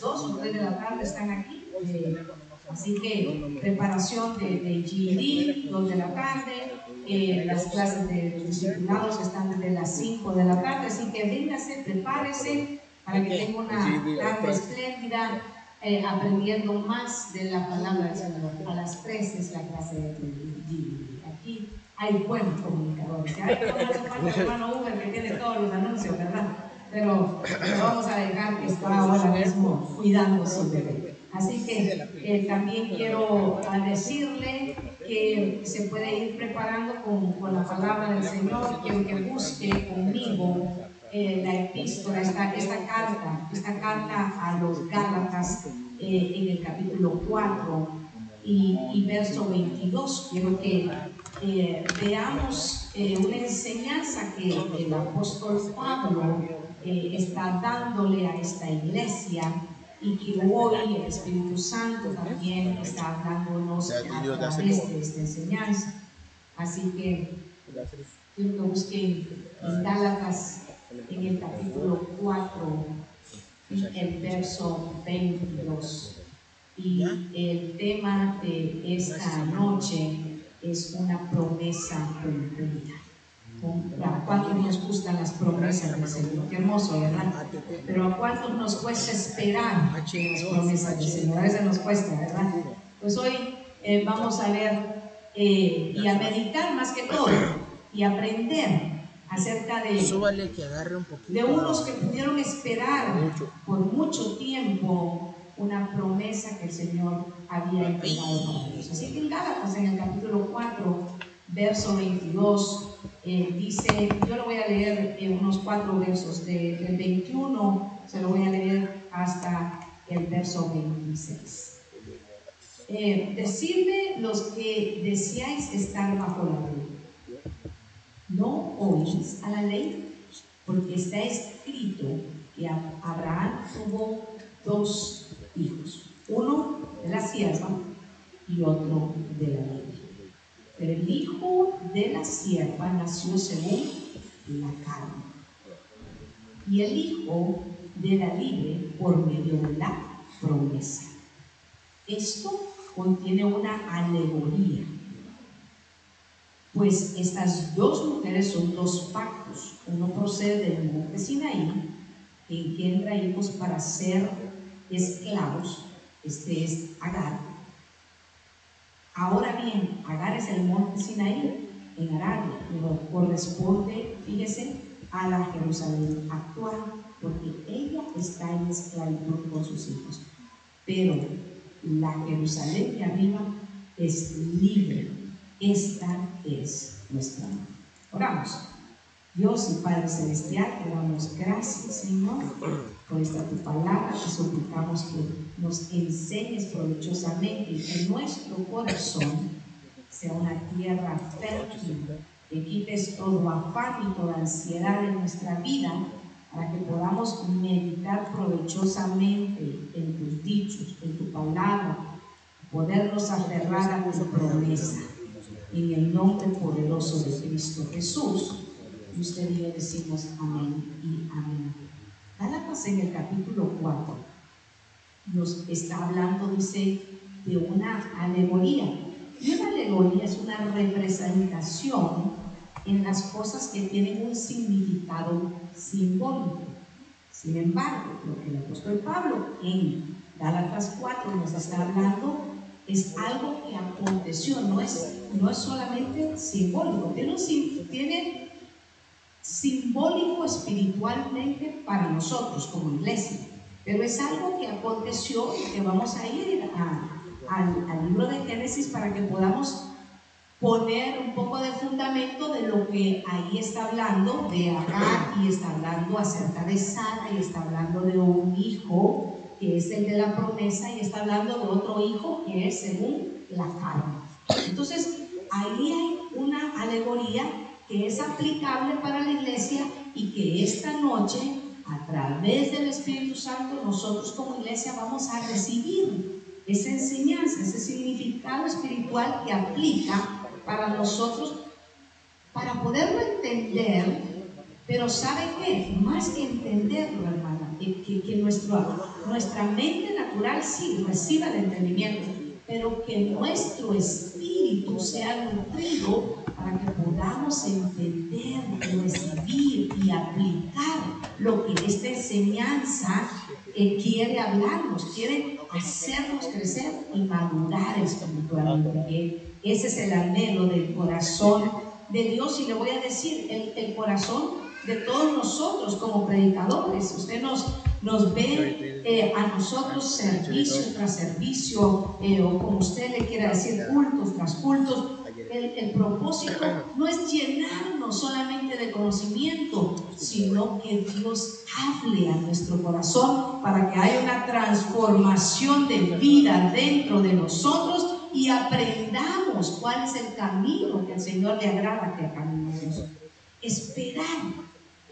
2 o 3 de la tarde están aquí. Eh, así que preparación de, de GED, 2 de la tarde. Eh, las clases de los discipulados están desde las 5 de la tarde. Así que véngase, prepárese para que tenga una tarde espléndida. Eh, aprendiendo más de la palabra del Señor. A las 3 es la clase de GED. Aquí hay buenos comunicadores. Hay no hermano Uber que tiene todos los anuncios, ¿verdad? Pero, vamos a dejar que está ahora mismo cuidando su bebé. Así que eh, también quiero decirle que se puede ir preparando con, con, la palabra del Señor. Quiero que busque conmigo eh, la epístola, esta, esta, carta, esta carta a los Gálatas eh, en el capítulo 4 y, y verso 22. Quiero que eh, veamos eh, una enseñanza que el apóstol Pablo eh, está dándole a esta iglesia y que hoy el Espíritu Santo también está dándonos a través de esta enseñanza. Así que quiero que busquen en Gálatas en el capítulo 4 el verso 22 y el tema de esta noche es una promesa cumplida. ¿A cuántos nos gustan las promesas del Señor? Qué hermoso, ¿verdad? Pero ¿a cuántos nos cuesta esperar las promesas del Señor? A veces nos cuesta, ¿verdad? Pues hoy eh, vamos a ver eh, y a meditar más que todo y aprender acerca de, de unos que pudieron esperar por mucho tiempo una promesa que el Señor había entregado para ellos. Así que en Gálatas, en el capítulo 4, verso 22, eh, dice, yo lo voy a leer en unos cuatro versos, de, del 21 se lo voy a leer hasta el verso 26. Eh, decidme los que deseáis estar bajo la ley. No oís a la ley, porque está escrito que Abraham tuvo dos hijos, uno de la sierva y otro de la libre. El hijo de la sierva nació según la carne y el hijo de la libre por medio de la promesa. Esto contiene una alegoría, pues estas dos mujeres son dos pactos. Uno procede del monte Sinaí, que engendra hijos para ser esclavos, este es Agar. Ahora bien, Agar es el monte Sinaí en Arabia, pero corresponde, fíjese, a la Jerusalén actual, porque ella está en esclavitud con sus hijos. Pero la Jerusalén de arriba es libre. Esta es nuestra. Oramos. Dios y Padre Celestial, te damos gracias, Señor por esta tu palabra, te suplicamos que nos enseñes provechosamente que nuestro corazón sea una tierra fértil, que quites todo afán y toda ansiedad de nuestra vida para que podamos meditar provechosamente en tus dichos, en tu palabra, podernos aferrar a tu promesa. En el nombre poderoso de Cristo Jesús, usted y yo decimos amén y amén. En el capítulo 4 nos está hablando, dice, de una alegoría. Y una alegoría es una representación en las cosas que tienen un significado simbólico. Sin embargo, lo que el apóstol Pablo en Gálatas 4 nos está hablando es algo que aconteció, no es, no es solamente simbólico, tiene simbólico espiritualmente para nosotros como iglesia, pero es algo que aconteció y que vamos a ir al libro de Génesis para que podamos poner un poco de fundamento de lo que ahí está hablando de Agar y está hablando acerca de Sara y está hablando de un hijo que es el de la promesa y está hablando de otro hijo que es según la carne. Entonces, ahí hay una alegoría que es aplicable para la iglesia y que esta noche, a través del Espíritu Santo, nosotros como iglesia vamos a recibir esa enseñanza, ese significado espiritual que aplica para nosotros, para poderlo entender, pero ¿sabe qué? Más que entenderlo, hermana, que, que, nuestro, nuestra mente natural sí reciba el entendimiento, pero que nuestro espíritu sea nutrido para que podamos entender, recibir y aplicar lo que esta enseñanza eh, quiere hablarnos, quiere hacernos crecer y madurar espiritualmente. Ese es el anhelo del corazón de Dios y le voy a decir, el corazón de todos nosotros como predicadores. Usted nos, nos ve eh, a nosotros servicio tras servicio, eh, o como usted le quiera decir, cultos tras cultos. El, el, propósito no es llenarnos solamente de conocimiento, sino que Dios hable a nuestro corazón para que haya una transformación de vida dentro de nosotros y aprendamos cuál es el camino que el Señor le agrada que caminemos. Esperar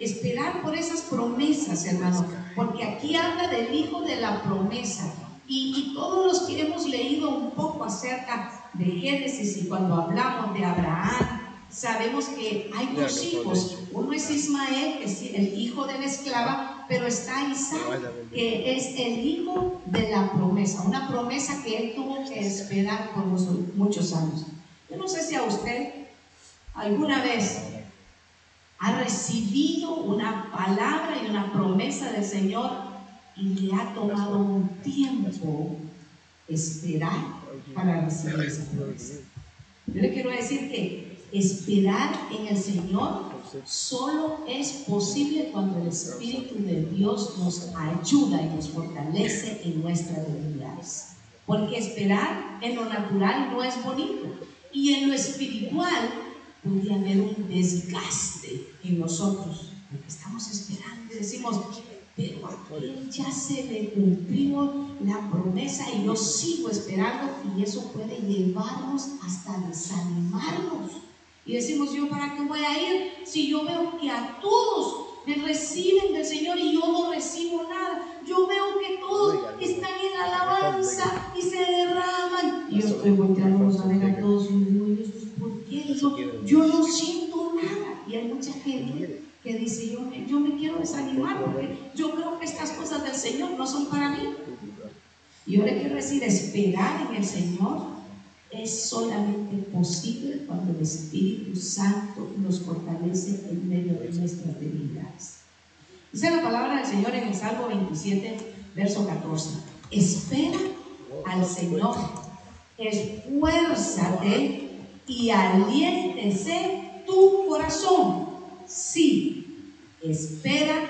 Esperar por esas promesas, hermano, porque aquí habla del hijo de la promesa. Y, todos los que hemos leído un poco acerca de Génesis y cuando hablamos de Abraham, sabemos que hay dos hijos. Uno es Ismael, que es el hijo de la esclava, pero está Isaac, que es el hijo de la promesa, una promesa que él tuvo que esperar por muchos años. Yo no sé si a usted alguna vez ha recibido una palabra y una promesa del Señor y le ha tomado un tiempo esperar para recibir esa promesa. Yo le quiero decir que esperar en el Señor solo es posible cuando el Espíritu de Dios nos ayuda y nos fortalece en nuestras debilidades. Porque esperar en lo natural no es bonito y en lo espiritual podría haber un desgaste en nosotros, porque estamos esperando y decimos, pero a él ya se le cumplió la promesa y yo sigo esperando y eso puede llevarnos hasta desanimarnos. Y decimos, yo para qué voy a ir si yo veo que a todos me reciben del Señor y yo no recibo nada. Yo veo que todos están en alabanza y se derraman. Y yo estoy volteando a ver yo no siento nada. Y hay mucha gente que dice, yo me, yo me quiero desanimar porque yo creo que estas cosas del Señor no son para mí. Y yo le quiero decir, esperar en el Señor es solamente posible cuando el Espíritu Santo nos fortalece en medio de nuestras debilidades. Dice la palabra del Señor en el Salmo 27, verso 14. Espera al Señor, esfuérzate y aliéntese tu corazón. Sí, espera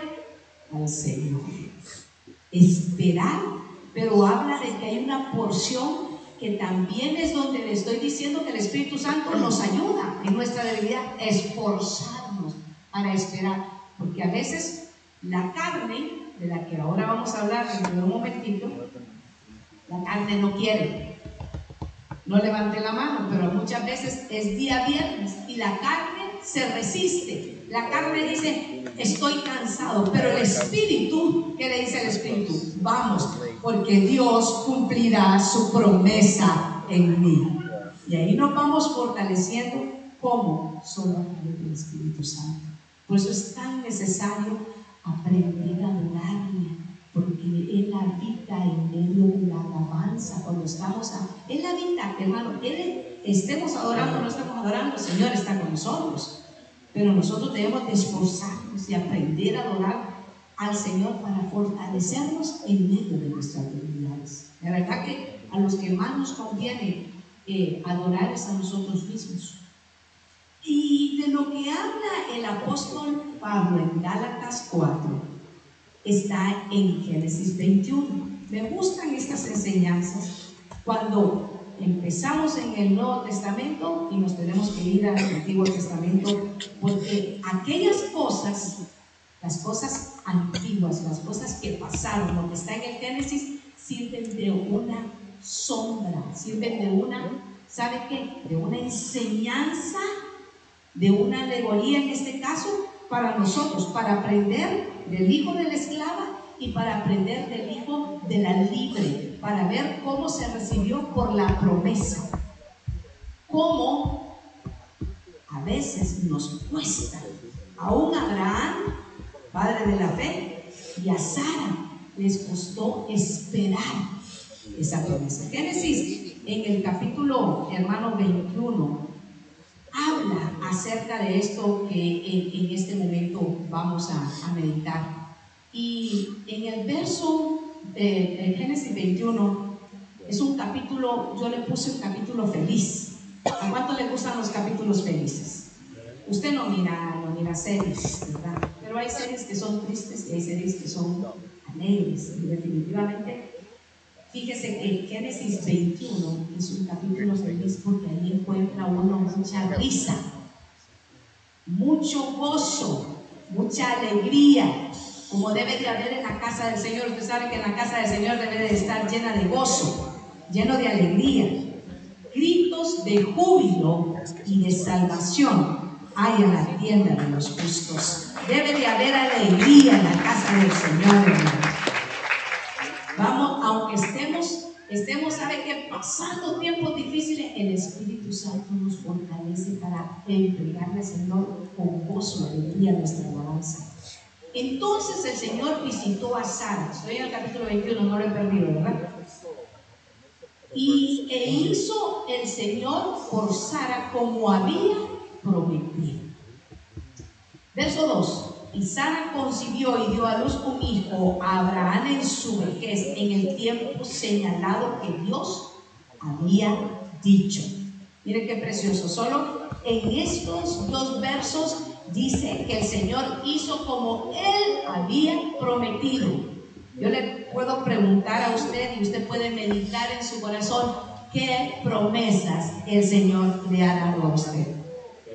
al Señor. Esperar, pero habla de que hay una porción que también es donde le estoy diciendo que el Espíritu Santo nos ayuda en nuestra debilidad, esforzarnos para esperar, porque a veces la carne, de la que ahora vamos a hablar en un momentito, la carne no quiere, no levante la mano, pero muchas veces es día viernes y la carne se resiste. La carne dice, estoy cansado, pero el espíritu, ¿qué le dice el espíritu? Vamos, porque Dios cumplirá su promesa en mí. Y ahí nos vamos fortaleciendo como solo del Espíritu Santo. Por eso es tan necesario aprender a adorarle, Él habita en medio de la alabanza, cuando estamos a... Él habita, hermano, Él estemos adorando o no estamos adorando, el Señor está con nosotros, pero nosotros debemos de esforzarnos y aprender a adorar al Señor para fortalecernos en medio de nuestras debilidades. La verdad que a los que más nos conviene eh, adorar es a nosotros mismos. Y de lo que habla el apóstol Pablo en Gálatas 4, está en Génesis 21. Me gustan estas enseñanzas cuando empezamos en el Nuevo Testamento y nos tenemos que ir al Antiguo Testamento, porque aquellas cosas, las cosas antiguas, las cosas que pasaron, lo que está en el Génesis, sirven de una sombra, sirven de una, ¿sabe qué? De una enseñanza, de una alegoría en este caso, para nosotros, para aprender del hijo de la esclava y para aprender del hijo de la libre, para ver cómo se recibió por la promesa. Cómo a veces nos cuesta. Aún Abraham, padre de la fe, y a Sara, les costó esperar esa promesa. Génesis en el capítulo, hermano 21, habla acerca de esto que en, este momento vamos a, meditar. Y en el verso de, Génesis 21 es un capítulo, yo le puse un capítulo feliz. ¿A cuánto le gustan los capítulos felices? Usted no mira, no mira series, ¿verdad? Pero hay series que son tristes y hay series que son alegres. Definitivamente Fíjese que Génesis 21 es un capítulo feliz porque ahí encuentra uno mucha risa, mucho gozo, mucha alegría, como debe de haber en la casa del Señor. Usted sabe que en la casa del Señor debe de estar llena de gozo, lleno de alegría. Gritos de júbilo y de salvación hay en la tienda de los justos. Debe de haber alegría en la casa del Señor, Vamos, aunque estemos, estemos, ¿sabe que Pasando tiempos difíciles, el Espíritu Santo nos fortalece para entregarle al Señor con gozo, alegría nuestra alabanza. Entonces el Señor visitó a Sara. Estoy en el capítulo 21, no lo he perdido, ¿verdad? Y e hizo el Señor por Sara como había prometido. Verso 2. Y Sara concibió y dio a luz un hijo a Abraham en su vejez, en el tiempo señalado que Dios había dicho. Mire qué precioso. Solo en estos dos versos dice que el Señor hizo como Él había prometido. Yo le puedo preguntar a usted y usted puede meditar en su corazón qué promesas el Señor le ha dado a usted.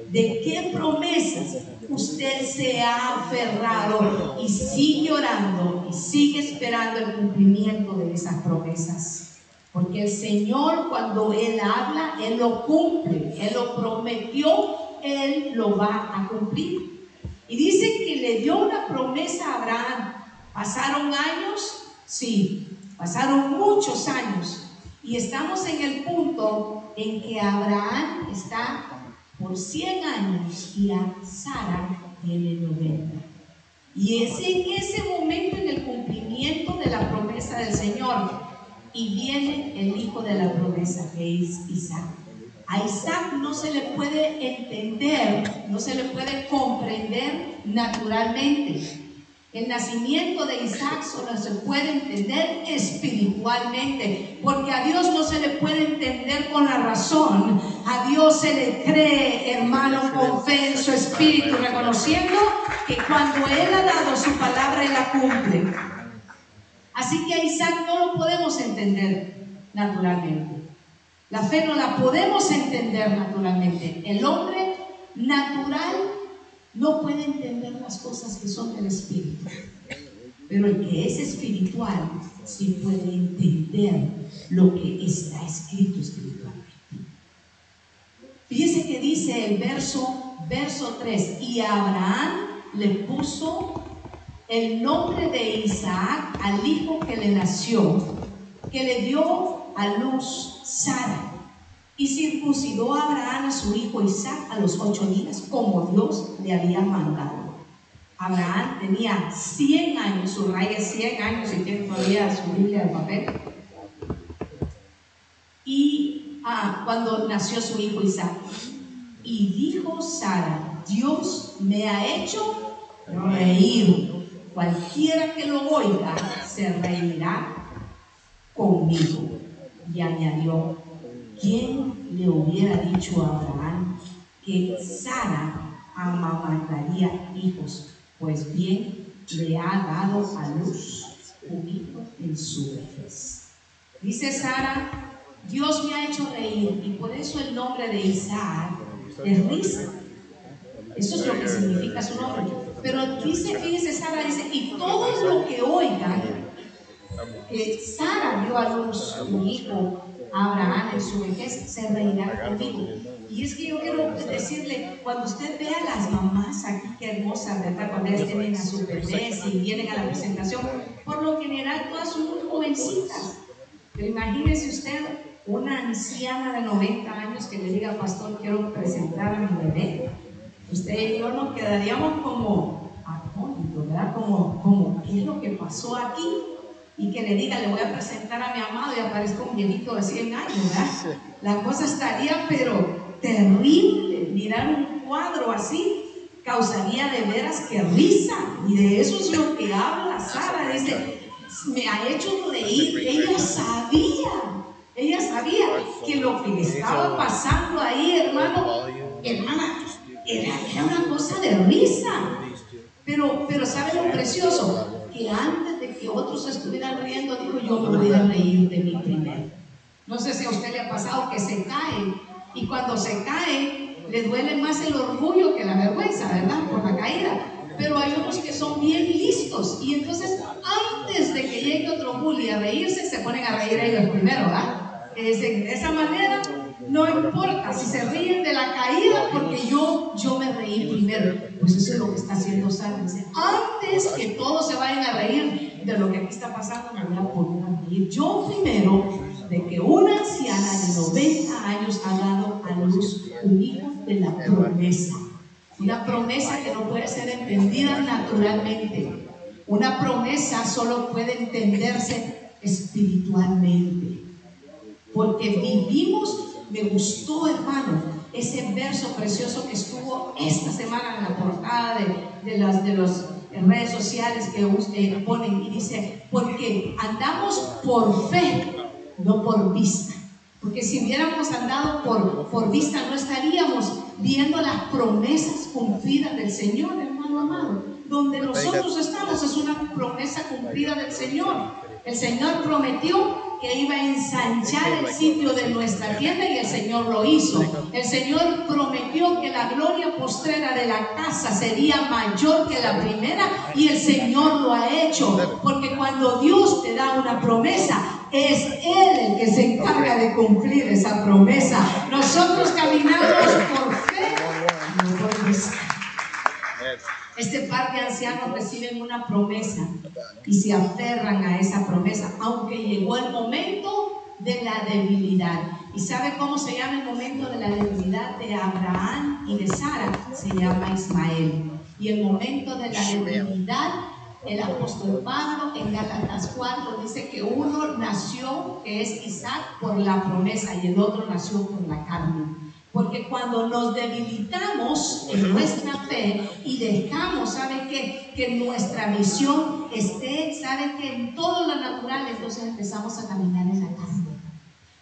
¿De qué promesas usted se ha aferrado y sigue orando y sigue esperando el cumplimiento de esas promesas? Porque el Señor cuando Él habla, Él lo cumple, Él lo prometió, Él lo va a cumplir. Y dice que le dio una promesa a Abraham. ¿Pasaron años? Sí, pasaron muchos años. Y estamos en el punto en que Abraham está por 100 años y a Sara tiene 90. Y es en ese momento, en el cumplimiento de la promesa del Señor, y viene el hijo de la promesa, que es Isaac. A Isaac no se le puede entender, no se le puede comprender naturalmente. El nacimiento de Isaac solo se puede entender espiritualmente, porque a Dios no se le puede entender con la razón, a Dios se le cree, hermano, con fe en su espíritu, reconociendo que cuando Él ha dado su palabra, Él la cumple. Así que a Isaac no lo podemos entender naturalmente. La fe no la podemos entender naturalmente. El hombre natural no puede entender las cosas que son del Espíritu. Pero el que es espiritual sí puede entender lo que está escrito espiritualmente. Fíjese que dice el verso, verso 3, y Abraham le puso el nombre de Isaac al hijo que le nació, que le dio a luz Sara. Y circuncidó Abraham a su hijo Isaac a los ocho días, como Dios le había mandado. Abraham tenía 100 años, su raya 100 años y tiene todavía su Biblia de papel. Y ah, cuando nació su hijo Isaac, y dijo Sara, Dios me ha hecho reír. Cualquiera que lo oiga se reirá conmigo. Y añadió, ¿quién le hubiera dicho a Abraham que Sara amamantaría hijos? Pues bien, le ha dado a luz un hijo en su vejez. Dice Sara, Dios me ha hecho reír y por eso el nombre de Isaac es risa. Eso es lo que significa su nombre. Pero dice, fíjese Sara, dice, y todos los que oigan que Sara dio a luz un hijo Abraham en su vejez se reirá conmigo. Y es que yo quiero decirle, cuando usted vea a las mamás aquí, qué hermosas, ¿verdad? Cuando ellas tienen a su bebé y vienen a la presentación, por lo general todas son muy jovencitas. Pero imagínese usted una anciana de 90 años que le diga, pastor, quiero presentar a mi bebé. Usted y yo nos quedaríamos como atónitos, ¿verdad? Como, como, ¿qué es lo que pasó aquí? y que le diga, le voy a presentar a mi amado y aparezca un viejito de 100 años, ¿verdad? La cosa estaría, pero terrible. Mirar un cuadro así causaría de veras que risa. Y de eso es lo que habla Sara. Dice, me ha hecho reír. Ella sabía, ella sabía que lo que estaba pasando ahí, hermano, hermana, era, era una cosa de risa. Pero, pero ¿sabe lo precioso? Que antes de que otros estuvieran riendo, dijo, yo me voy a reír de mi primero. No sé si a usted le ha pasado que se cae y cuando se cae le duele más el orgullo que la vergüenza, ¿verdad? Por la caída. Pero hay unos que son bien listos y entonces antes de que llegue otro bully a reírse, se ponen a reír ellos primero, ¿verdad? de esa manera no importa si se ríen de la caída porque yo, yo me reí primero. Pues eso es lo que está haciendo Sara. antes que todos se vayan a reír de lo que aquí está pasando, me voy a poner a reír. Yo primero de que una anciana de 90 años ha dado a luz un hijo de la promesa. Una promesa que no puede ser entendida naturalmente. Una promesa solo puede entenderse espiritualmente. Porque vivimos me gustó, hermano, ese verso precioso que estuvo esta semana en la portada de, las de los redes sociales que usted ponen y dice, porque andamos por fe, no por vista. Porque si hubiéramos andado por, por vista, no estaríamos viendo las promesas cumplidas del Señor, hermano amado. Donde nosotros estamos es una promesa cumplida del Señor. El Señor prometió que iba a ensanchar el sitio de nuestra tienda y el Señor lo hizo. El Señor prometió que la gloria postrera de la casa sería mayor que la primera y el Señor lo ha hecho. Porque cuando Dios te da una promesa, es Él el que se encarga de cumplir esa promesa. Nosotros caminamos por Este par de ancianos reciben una promesa y se aferran a esa promesa, aunque llegó el momento de la debilidad. ¿Y sabe cómo se llama el momento de la debilidad de Abraham y de Sara? Se llama Ismael. Y el momento de la debilidad, el apóstol Pablo en Galatas 4 dice que uno nació, que es Isaac, por la promesa y el otro nació por la carne. Porque cuando nos debilitamos en nuestra fe y dejamos, ¿sabe qué? Que nuestra visión esté, ¿sabe que En todo lo natural, entonces empezamos a caminar en la carne.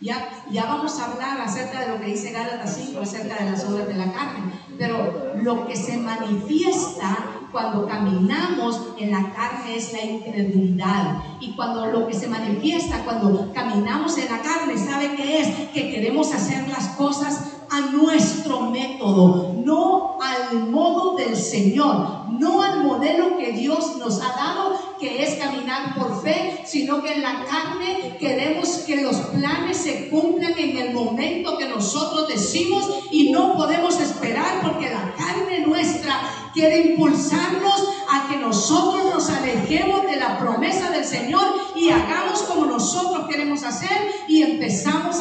Ya, ya vamos a hablar acerca de lo que dice Gálatas 5, acerca de las obras de la carne. Pero lo que se manifiesta cuando caminamos en la carne es la incredulidad. Y cuando lo que se manifiesta cuando caminamos en la carne, ¿sabe qué es? Que queremos hacer las cosas a nuestro método, no al modo del Señor, no al modelo que Dios nos ha dado, que es caminar por fe, sino que en la carne queremos que los planes se cumplan en el momento que nosotros decimos y no podemos esperar porque la carne nuestra quiere impulsarnos a que nosotros nos alejemos de la promesa del Señor y hagamos como nosotros queremos hacer y empezamos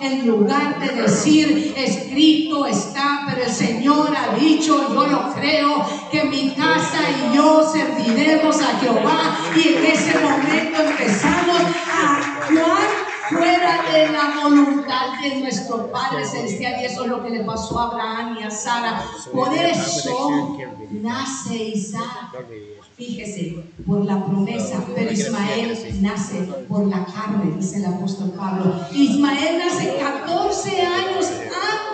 en lugar de decir, escrito está, pero el Señor ha dicho, yo lo creo, que mi casa y yo serviremos a Jehová y en ese momento empezamos a la voluntad de nuestro Padre Celestial. Y eso es lo que le pasó a Abraham y a Sara. Por eso nace Isaac. Fíjese, por la promesa, pero Ismael nace por la carne, dice el apóstol Pablo. Ismael nace 14 años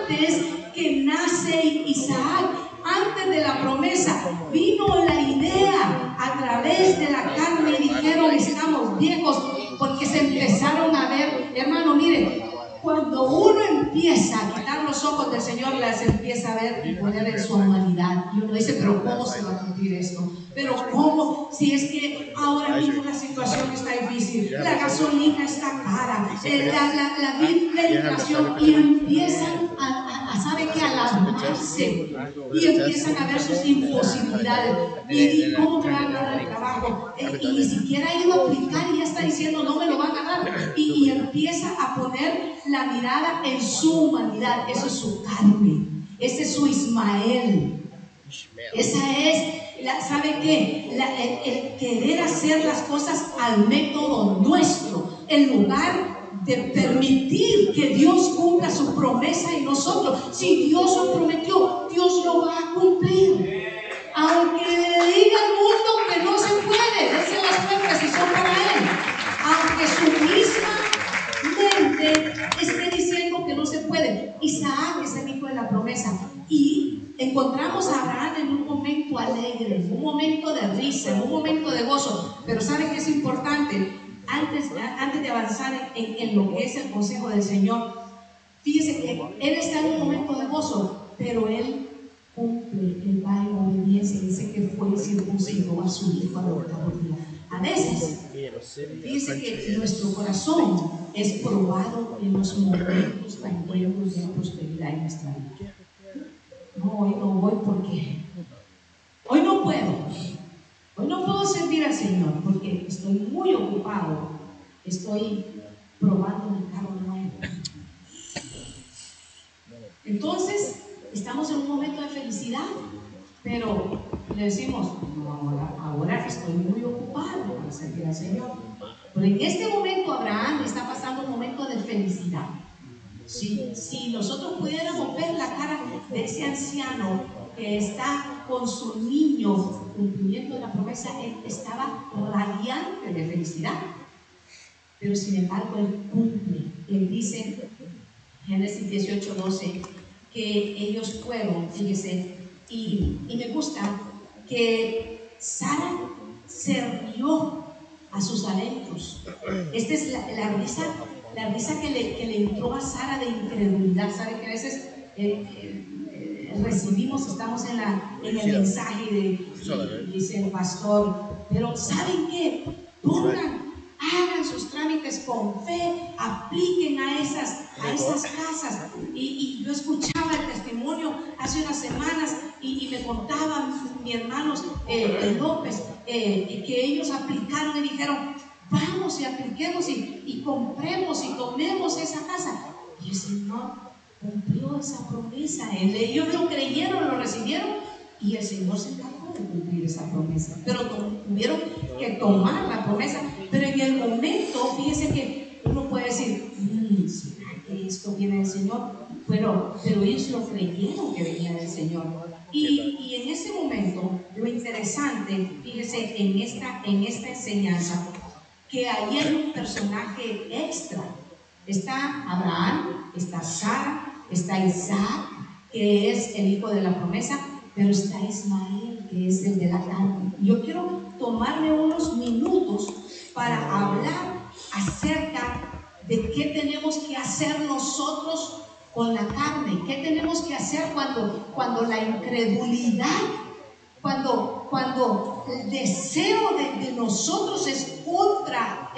antes que nace Isaac antes de la promesa, vino la idea a través de la carne y dijeron, estamos viejos, porque se empezaron a ver, hermano, mire, cuando uno empieza a quitar los ojos del Señor, las empieza a ver y poner en su humanidad. Y uno dice, pero ¿cómo se va a cumplir esto? Pero ¿cómo? Si es que ahora mismo la situación está difícil, la gasolina está cara, eh, la, la, la, la inflación, y empiezan a, a, ¿sabe qué? A lavarse y empiezan a ver sus imposibilidades. ¿Y, cómo me van a dar el trabajo? Eh, y ni siquiera ha ido a aplicar y ya está diciendo, no me lo van a dar. Y, y empieza a poner la mirada en su humanidad. Eso es su carne. Ese es su Ismael. Esa es ¿sabe qué? el, querer hacer las cosas al método nuestro, en lugar de permitir que Dios cumpla su promesa en nosotros. Si Dios lo prometió, Dios lo va a cumplir. Aunque le diga al mundo que no se puede, desen las puertas y son para Él. Aunque su misma mente esté diciendo que no se puede. Isaac es el hijo de la promesa. Y encontramos a Abraham en un momento alegre, en un momento de risa, en un momento de gozo. Pero ¿sabe qué es importante? Antes, antes de avanzar en, en lo que es el consejo del Señor, fíjese que Él está en un momento de gozo, pero Él cumple, el va en obediencia, dice que fue circuncido a su hijo adoptado. A veces, fíjese que nuestro corazón es probado en los momentos tan buenos de prosperidad en nuestra vida. No, hoy no voy porque hoy no puedo. Hoy no puedo servir al Señor porque estoy muy ocupado. Estoy probando mi carro nuevo. Entonces, estamos en un momento de felicidad, pero le decimos, no, ahora, estoy muy ocupado para servir al Señor. Pero en este momento Abraham está pasando un momento de felicidad. Si, si nosotros pudiéramos ver la cara de ese anciano que está con su niño cumpliendo la promesa, él estaba radiante de felicidad. Pero sin embargo, él cumple. Él dice, Génesis 18, 12, que ellos fueron, fíjese, y, y me gusta que Sara sirvió a sus adentros. Esta es la, la risa, la risa que le, que le, entró a Sara de incredulidad. ¿Sabe que a veces eh, eh, recibimos, estamos en, la, en el mensaje de, dice el pastor, pero ¿saben qué? Pongan hagan sus trámites con fe, apliquen a esas, a esas casas. Y, yo escuchaba el testimonio hace unas semanas y, me contaban mis hermanos eh, López eh, que ellos aplicaron y dijeron, vamos y apliquemos y, y compremos y tomemos esa casa. Y el Señor cumplió esa promesa. Ellos lo creyeron, lo recibieron y el Señor se encargó de cumplir esa promesa. Pero tuvieron que tomar la promesa. Pero en el momento, fíjese que uno puede decir, mmm, ¿será que esto viene del Señor? Pero, pero ellos lo creyeron que venía del Señor. Y, y, en ese momento, lo interesante, fíjese, en esta, en esta enseñanza, que ahí hay un personaje extra. Está Abraham, está Sara, está Isaac, que es el hijo de la promesa, pero está Ismael, que es el de la carne. Yo quiero tomarme unos minutos para hablar acerca de qué tenemos que hacer nosotros con la carne, qué tenemos que hacer cuando, cuando la incredulidad, cuando, cuando el deseo de, nosotros es contra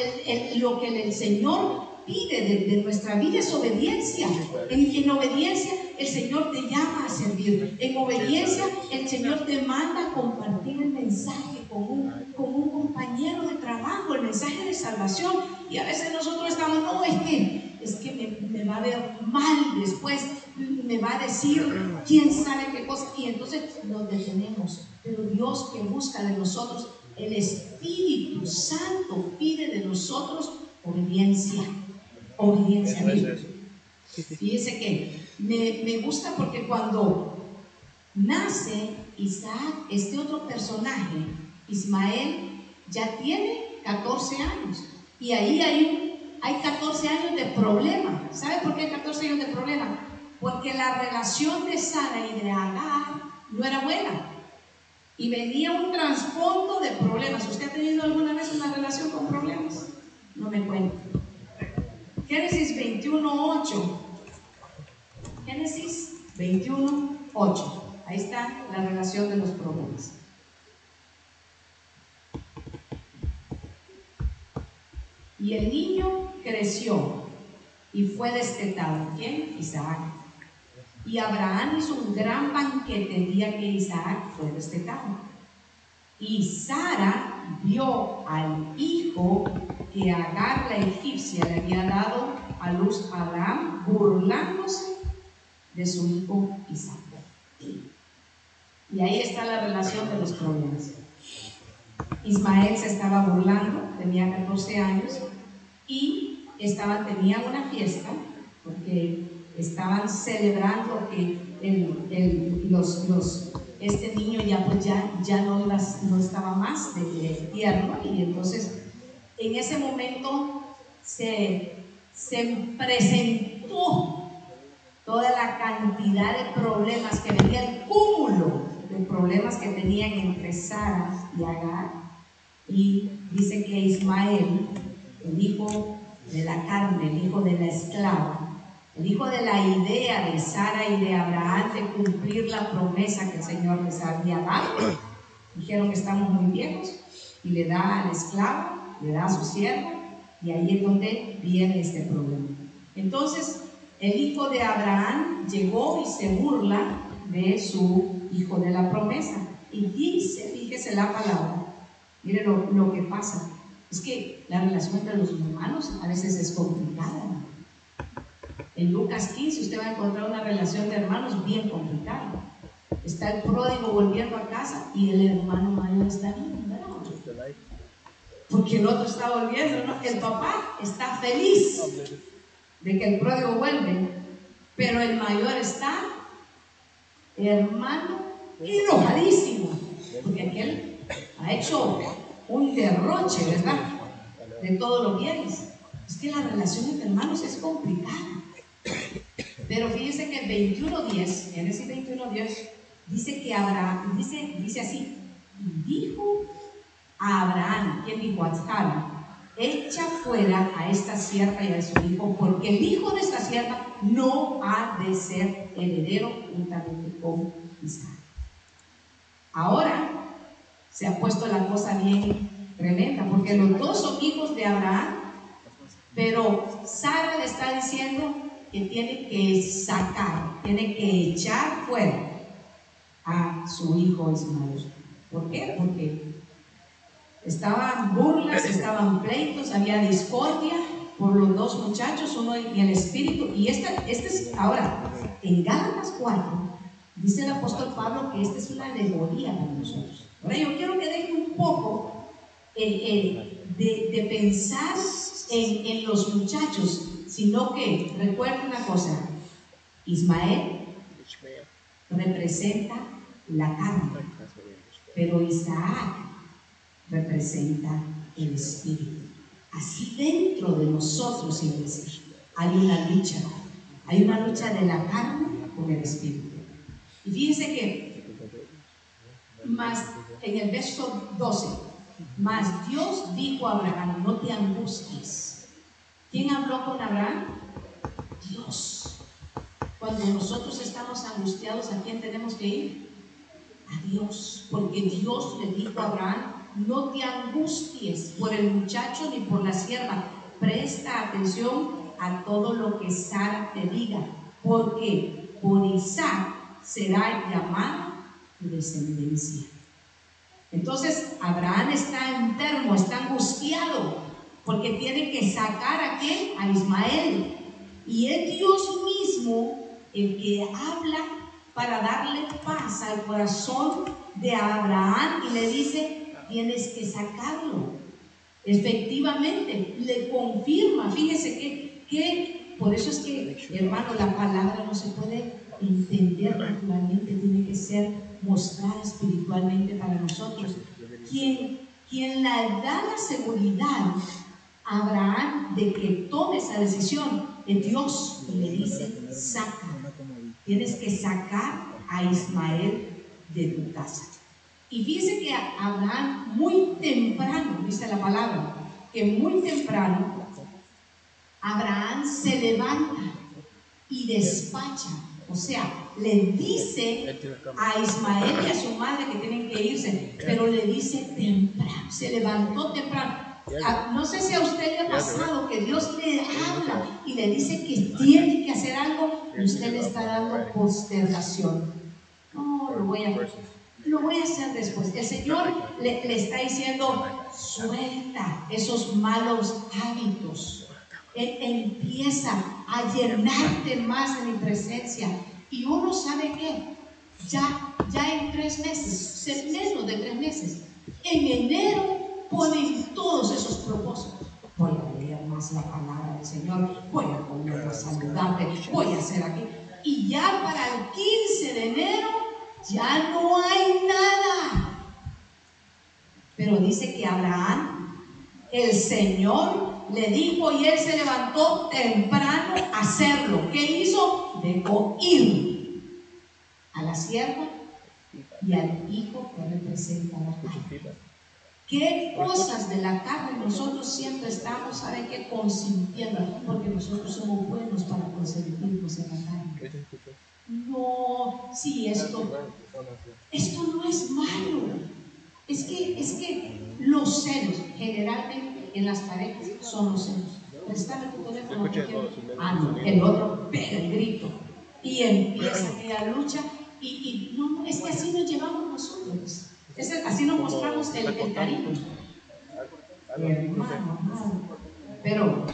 lo que el Señor pide de, nuestra vida es obediencia. En, obediencia el Señor te llama a servir. En obediencia el Señor te manda a compartir el mensaje con un, compañero de trabajo, el mensaje de salvación. Y a veces nosotros estamos, no, es que, es que me va a ver mal después, me va a decir quién sabe qué cosa. Y entonces nos detenemos. Pero Dios que busca de nosotros, el Espíritu Santo pide de nosotros obediencia obediencia a Dios. Fíjese que me, me gusta porque cuando nace Isaac, este otro personaje, Ismael, ya tiene 14 años. Y ahí hay, hay 14 años de problema. ¿Sabe por qué hay 14 años de problema? Porque la relación de Sara y de Agar no era buena. Y venía un trasfondo de problemas. ¿Usted ha tenido alguna vez una relación con problemas? No me cuento. Génesis 21.8. Génesis 21.8. Ahí está la relación de los problemas. Y el niño creció y fue destetado. ¿Quién? Isaac. Y Abraham hizo un gran banquete el día que Isaac fue destetado. Y Sara vio al hijo que Agar la egipcia le había dado a luz a Abraham, burlándose de su hijo Isaac. Y ahí está la relación de los problemas. Ismael se estaba burlando, tenía 14 años, y estaban, tenían una fiesta, porque estaban celebrando que el, los, los, este niño ya, pues ya, ya no, las, no estaba más de, tierno, y entonces en ese momento se, se presentó toda la cantidad de problemas que venía, el cúmulo de problemas que tenían entre Sara y Agar. Y dice que Ismael, el hijo de la carne, el hijo de la esclava, el hijo de la idea de Sara y de Abraham de cumplir la promesa que el Señor les había dado, dijeron que estamos muy viejos y le da al esclavo, le da a su siervo, y ahí es donde viene este problema. Entonces, el hijo de Abraham llegó y se burla de su hijo de la promesa. Y dice, fíjese la palabra, mire lo, que pasa. Es que la relación entre los humanos a veces es complicada. En Lucas 15 usted va a encontrar una relación de hermanos bien complicada. Está el pródigo volviendo a casa y el hermano mayor está bien, ¿verdad? Porque el otro está volviendo, ¿no? El papá está feliz de que el pródigo vuelve, pero el mayor está, hermano, enojadísimo, porque aquel ha hecho un derroche, ¿verdad? De todos los bienes. Es que la relación entre hermanos es complicada. Pero fíjense que 21.10, Génesis 21.10, dice que Abraham, dice, dice así, dijo a Abraham, quien dijo a Sara, echa fuera a esta sierva y a su hijo, porque el hijo de esta sierva no ha de ser heredero juntamente con Isaac. Ahora se ha puesto la cosa bien tremenda, porque los dos son hijos de Abraham, pero Sara le está diciendo que tiene que sacar, tiene que echar fuera a su hijo Ismael. ¿Por qué? Porque Estaban burlas, estaban pleitos, había discordia por los dos muchachos, uno y el espíritu. Y esta, este es, ahora, en Gálatas 4, dice el apóstol Pablo que esta es una alegoría para nosotros. Ahora yo quiero que dejen un poco eh, eh, de, de, pensar en, en los muchachos, sino que recuerden una cosa, Ismael representa la carne, pero Isaac representa el Espíritu. Así dentro de nosotros, iglesia, hay una lucha. Hay una lucha de la carne con el Espíritu. Y fíjense que más en el verso 12, más Dios dijo a Abraham, no te angusties. ¿Quién habló con Abraham? Dios. Cuando nosotros estamos angustiados, ¿a quién tenemos que ir? A Dios. Porque Dios le dijo a Abraham, no te angusties por el muchacho ni por la sierva. Presta atención a todo lo que Sara te diga, porque por Isaac será llamada tu descendencia. Entonces Abraham está enfermo, está angustiado, porque tiene que sacar a quién? A Ismael. Y es Dios mismo el que habla para darle paz al corazón de Abraham y le dice, tienes que sacarlo. Efectivamente, le confirma, fíjese que, que por eso es que, hermano, la palabra no se puede entender naturalmente, tiene que ser mostrada espiritualmente para nosotros. Quien, quien le da la seguridad Abraham de que tome esa decisión es Dios le dice, saca, tienes que sacar a Ismael de tu casa. Y fíjese que Abraham muy temprano, dice la palabra, que muy temprano Abraham se levanta y despacha, o sea, le dice a Ismael y a su madre que tienen que irse, pero le dice temprano, se levantó temprano. Ah, no sé si a usted le ha pasado que Dios le habla y le dice que tiene que hacer algo y usted le está dando postergación. No, lo voy a lo voy a hacer después. El Señor le, está diciendo, suelta esos malos hábitos. Él empieza a llenarte más de mi presencia. Y uno sabe que ya ya en tres meses, menos de tres meses. En enero ponen todos esos propósitos. Voy a leer más la palabra del Señor, voy a comer más saludable, voy a hacer aquí. Y ya para el 15 de enero ya no hay nada. Pero dice que Abraham, el Señor le dijo y él se levantó temprano a hacerlo. ¿Qué hizo? Dejó ir a la sierva y al hijo que representa la carne. ¿Qué cosas de la carne nosotros siempre estamos, ¿sabe qué? Consintiendo, porque nosotros somos buenos para consentirnos en la carne. No, sí, esto, esto no es malo. Es que, es que los celos, generalmente en las parejas, son los celos. Préstame tu teléfono. Ah, no, el otro pega el grito y empieza aquella lucha. Y, y no, es que así nos llevamos nosotros. Es así nos mostramos el, el cariño. Hermano, Pero,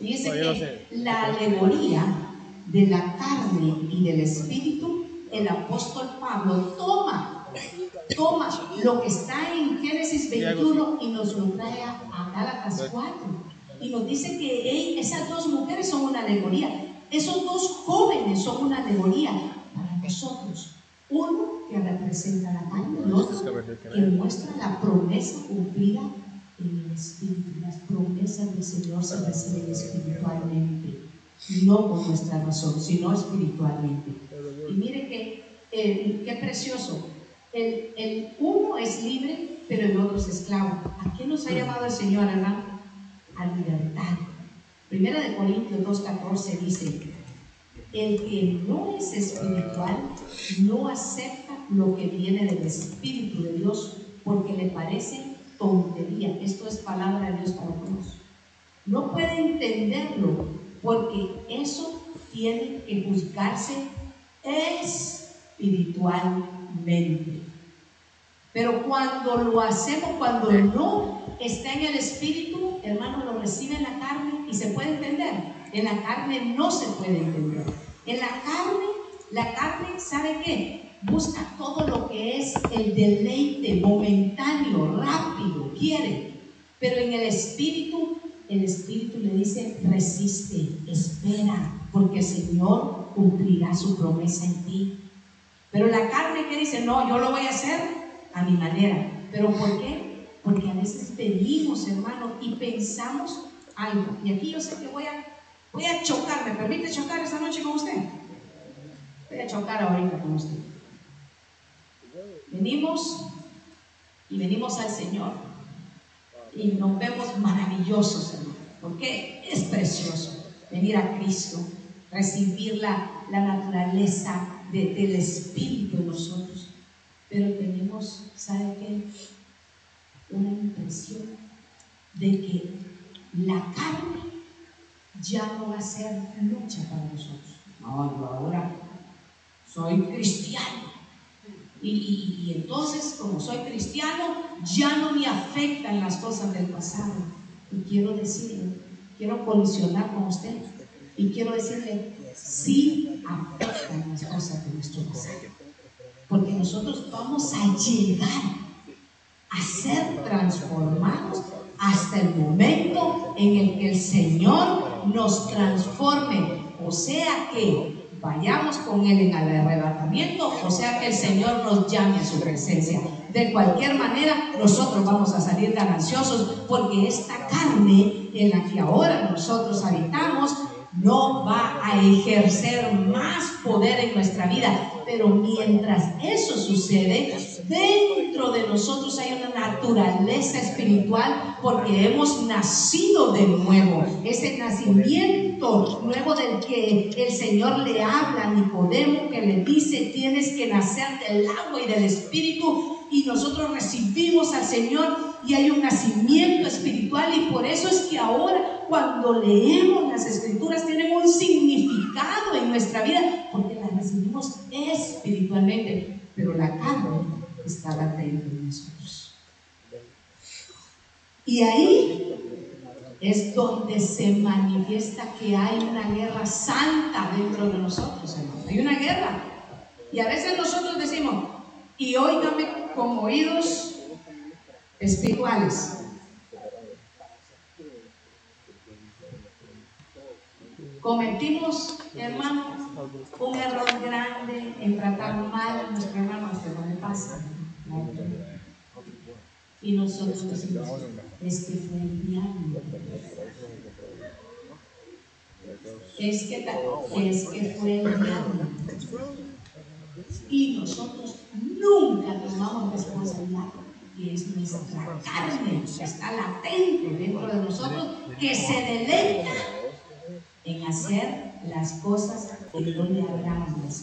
fíjese que la alegoría de la carne y del espíritu, el apóstol Pablo toma, toma lo que está en Génesis 21 y nos lo trae a Gálatas 4. Y nos dice que esas dos mujeres son una alegoría. Esos dos jóvenes son una alegoría para nosotros. Representa la carne y otro que muestra la promesa cumplida en el Espíritu. Las promesas del Señor se reciben espiritualmente, no con nuestra razón, sino espiritualmente. Y mire que, eh, qué precioso. El, el, uno es libre, pero el otro es esclavo. ¿A qué nos ha llamado el Señor, hermano? A libertad. Primera de Corintios 2.14 dice, el que no es espiritual no acepta lo que viene del Espíritu de Dios porque le parece tontería. Esto es palabra de Dios para todos. No puede entenderlo porque eso tiene que juzgarse espiritualmente. Pero cuando lo hacemos, cuando no está en el espíritu, hermano, lo recibe en la carne y se puede entender. En la carne no se puede entender. En la carne, la carne, ¿sabe qué? Busca todo lo que es el deleite momentáneo, rápido, quiere. Pero en el espíritu, el espíritu le dice, resiste, espera, porque el Señor cumplirá su promesa en ti. Pero la carne que dice, no, yo lo voy a hacer a mi manera. ¿Pero por qué? Porque a veces venimos, hermano, y pensamos algo. Y aquí yo sé que voy a Voy a chocar, ¿me permite chocar esta noche con usted? Voy a chocar ahorita con usted. Venimos y venimos al Señor y nos vemos maravillosos, hermano, porque es precioso venir a Cristo, recibir la, la naturaleza del Espíritu en nosotros. Pero tenemos, ¿sabe qué? Una impresión de que la carne ya no va a ser lucha para nosotros. No, yo ahora soy cristiano. Y, entonces, como soy cristiano, ya no me afectan las cosas del pasado. Y quiero decirle, quiero colisionar con usted. Y quiero decirle, sí afectan las cosas de nuestro pasado. Porque nosotros vamos a llegar a ser transformados hasta el momento en el que el Señor nos transforme. O sea que vayamos con Él en el arrebatamiento, o sea que el Señor nos llame a su presencia. De cualquier manera, nosotros vamos a salir gananciosos porque esta carne en la que ahora nosotros habitamos no va a ejercer más poder en nuestra vida. Pero mientras eso sucede, dentro de nosotros hay una naturaleza espiritual porque hemos nacido de nuevo. Ese nacimiento nuevo del que el Señor le habla a Nicodemo, que le dice, tienes que nacer del agua y del espíritu. Y nosotros recibimos al Señor y hay un nacimiento espiritual y por eso es que ahora cuando leemos las escrituras tienen un significado en nuestra vida porque las recibimos espiritualmente, pero la carne está latente en nosotros. Y ahí es donde se manifiesta que hay una guerra santa dentro de nosotros, hermano. Hay una guerra. Y a veces nosotros decimos, y óigame con oídos espirituales. Cometimos, hermano, un error grande en tratar mal a nuestro hermano, no le pasa. Y nosotros decimos, es que fue el. Es que, es que fue el diablo. Y nosotros nunca tomamos responsabilidad y es nuestra carne, está latente dentro de nosotros, que se deleita en hacer las cosas que no le hablamos.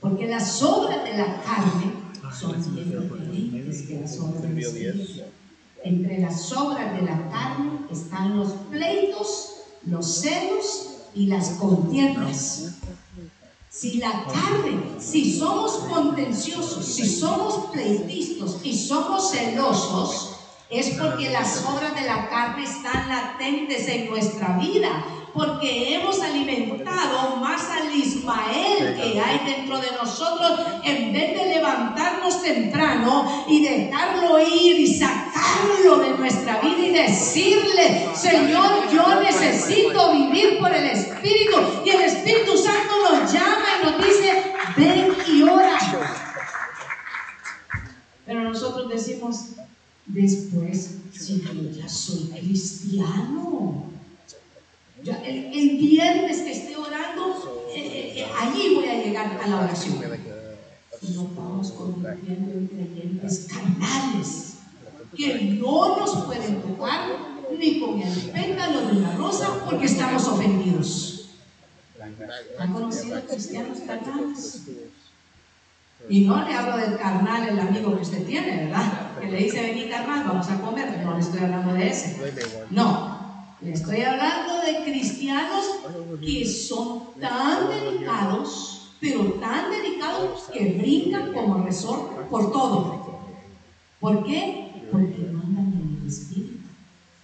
Porque las obras de la carne son bien diferentes que las obras del Espíritu. Entre las obras de la carne están los pleitos, los celos y las contiendas. Si la carne, si somos contenciosos, si somos pleitistas y somos celosos, es porque las obras de la carne están latentes en nuestra vida porque hemos alimentado más al Ismael que hay dentro de nosotros en vez de levantarnos temprano y dejarlo ir y sacarlo de nuestra vida y decirle, Señor, yo necesito vivir por el Espíritu y el Espíritu Santo nos llama y nos dice, ven y ora. Pero nosotros decimos, después, si yo ya soy cristiano, el, viernes que esté orando, eh, eh, eh, allí voy a llegar a la oración. Y nos vamos convirtiendo en creyentes carnales que no nos pueden tocar ni con el pétalo de una rosa porque estamos ofendidos. ¿Han conocido cristianos carnales? Y no le hablo del carnal, el amigo que usted tiene, ¿verdad? Que le dice, vení carnal, vamos a comer. No le estoy hablando de ese. No, estoy hablando de cristianos que son tan delicados, pero tan delicados que brincan como resort por todo. ¿Por qué? Porque no andan en el espíritu,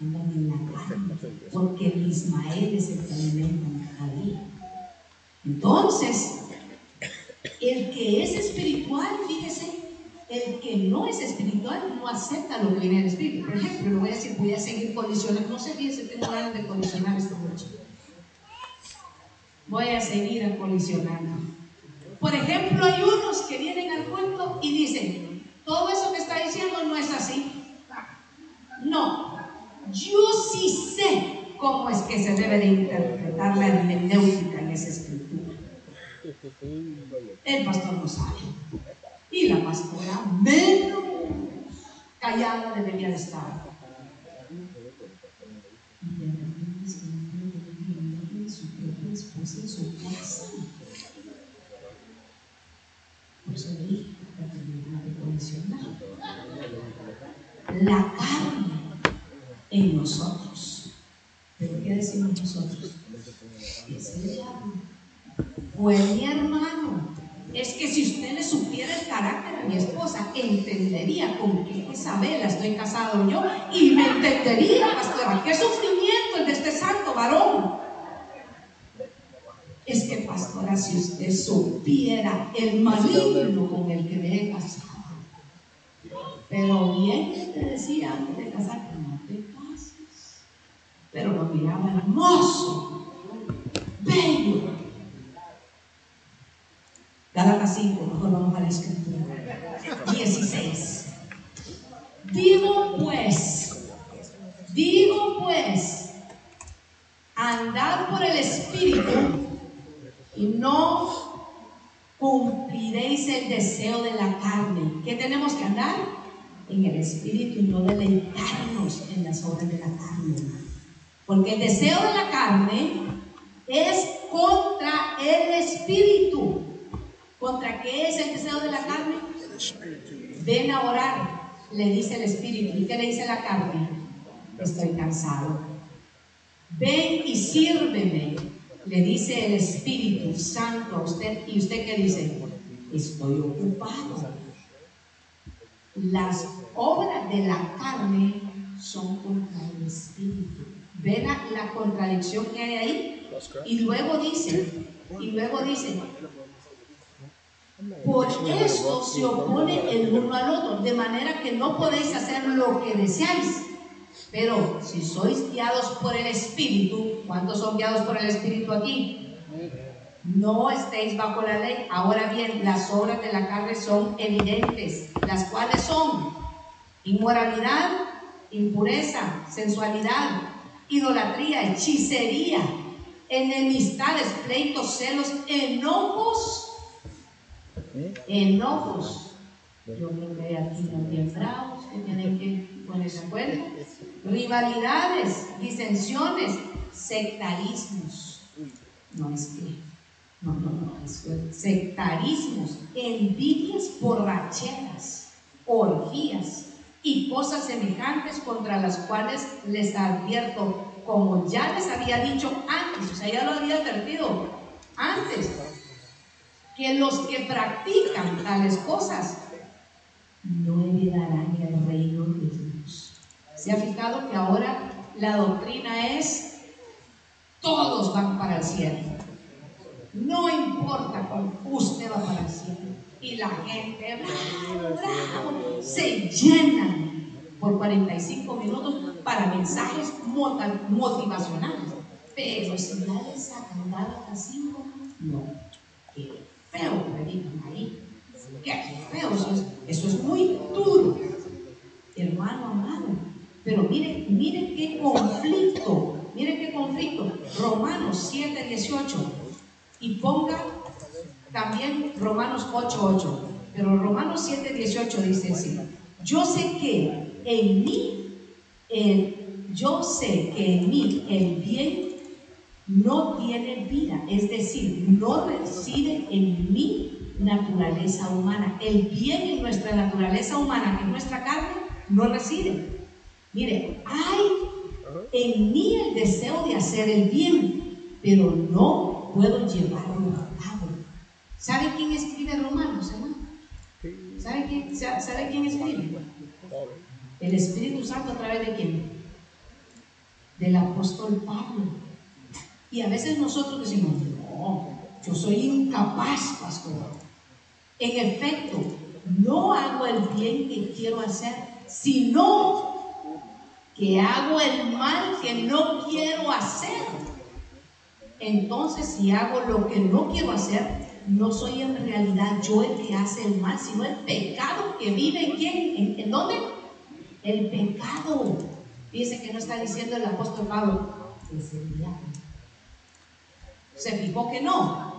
andan en la carne, porque el Ismael es el que alimenta cada día. Entonces, el que es espiritual, fíjese, el que no es espiritual no acepta lo que viene del espíritu. Por ejemplo, lo voy a decir, voy a seguir colisionando. No sé si tengo ganas de colisionar esta noche. Voy a seguir colisionando. Por ejemplo, hay unos que vienen al culto y dicen, todo eso que está diciendo no es así. No, yo sí sé cómo es que se debe de interpretar la hermenéutica en esa escritura. El pastor no sabe y la pastora menos callada debería de estar. Y de repente se de su propia esposa en su casa. Por eso dije, para terminar de condicionar. La carne en nosotros. ¿Pero qué decimos nosotros? Es el diablo. Fue mi hermano es que si usted le supiera el carácter de mi esposa, entendería con qué Isabela estoy casado yo y me entendería, pastora, qué sufrimiento el de este santo varón. Es que, pastora, si usted supiera el maligno con el que me he casado, pero bien te decía antes de casarte, no te cases, pero lo miraba hermoso, bello, Gálatas 5, mejor vamos a la escritura. 16. Digo pues, digo pues, andad por el Espíritu y no cumpliréis el deseo de la carne. ¿Qué tenemos que andar? En el Espíritu y no deleitarnos en las obras de la carne. Porque el deseo de la carne es contra el Espíritu. ¿Contra qué es el deseo de la carne? Ven a orar, le dice el Espíritu. ¿Y qué le dice la carne? Estoy cansado. Ven y sírveme, le dice el Espíritu Santo a usted. ¿Y usted qué dice? Estoy ocupado. Las obras de la carne son contra el Espíritu. ¿Ven la, la contradicción que hay ahí? Y luego dice, y luego dice, Por eso se opone el uno al otro, de manera que no podéis hacer lo que deseáis. Pero si sois guiados por el Espíritu, ¿cuántos son guiados por el Espíritu aquí? No estéis bajo la ley. Ahora bien, las obras de la carne son evidentes, las cuales son inmoralidad, impureza, sensualidad, idolatría, hechicería, enemistades, pleitos, celos, enojos, enojos. Yo creo que aquí también bravos que tienen que ponerse de acuerdo. Rivalidades, disensiones, sectarismos. No es que, no, no, no, eso es sectarismos, envidias, borracheras, orgías y cosas semejantes contra las cuales les advierto, como ya les había dicho antes, o sea, ya lo había advertido antes, que los que practican tales cosas no heredarán el reino de Dios. ¿Se ha fijado que ahora la doctrina es todos van para el cielo? No importa, usted va para el cielo. Y la gente, se llenan por 45 minutos para mensajes motivacionales. Pero si no les sacan nada así, no. Feo predican ahí. Qué feo, eso es, eso es muy duro. Hermano amado. Pero miren, miren qué conflicto, miren qué conflicto. Romanos 7, 18. Y ponga también Romanos 8, 8. Pero Romanos 7, 18 dice así. Yo sé que en mí, yo sé que en mí el bien no tiene vida, es decir, no reside en mi naturaleza humana. El bien en nuestra naturaleza humana, en nuestra carne, no reside. Mire, hay en mí el deseo de hacer el bien, pero no puedo llevarlo a cabo. ¿Sabe quién escribe Romanos, hermano? ¿Sabe quién, ¿Sabe quién escribe? El Espíritu Santo a través de quién? Del apóstol Pablo. Y a veces nosotros decimos, no, yo soy incapaz, pastor. En efecto, no hago el bien que quiero hacer, sino que hago el mal que no quiero hacer. Entonces, si hago lo que no quiero hacer, no soy en realidad yo el que hace el mal, sino el pecado que vive en quién, ¿en, dónde? El pecado. Dice que no está diciendo el apóstol Pablo, es el diablo. Se fijó que no.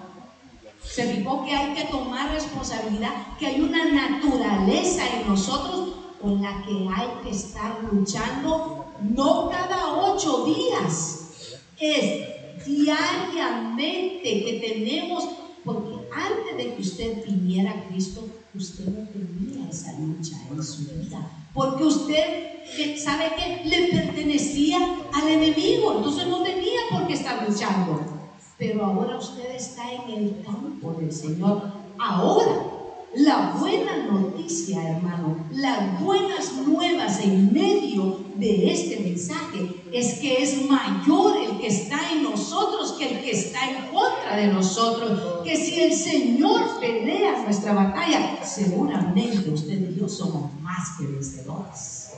Se fijó que hay que tomar responsabilidad, que hay una naturaleza en nosotros con la que hay que estar luchando, no cada ocho días, es diariamente que tenemos, porque antes de que usted viniera a Cristo, usted no tenía esa lucha en su vida, porque usted, ¿sabe que Le pertenecía al enemigo, entonces no tenía por qué estar luchando pero ahora usted está en el campo del Señor. Ahora, la buena noticia, hermano, las buenas nuevas en medio de este mensaje es que es mayor el que está en nosotros que el que está en contra de nosotros. Que si el Señor pelea nuestra batalla, seguramente usted y yo somos más que vencedores.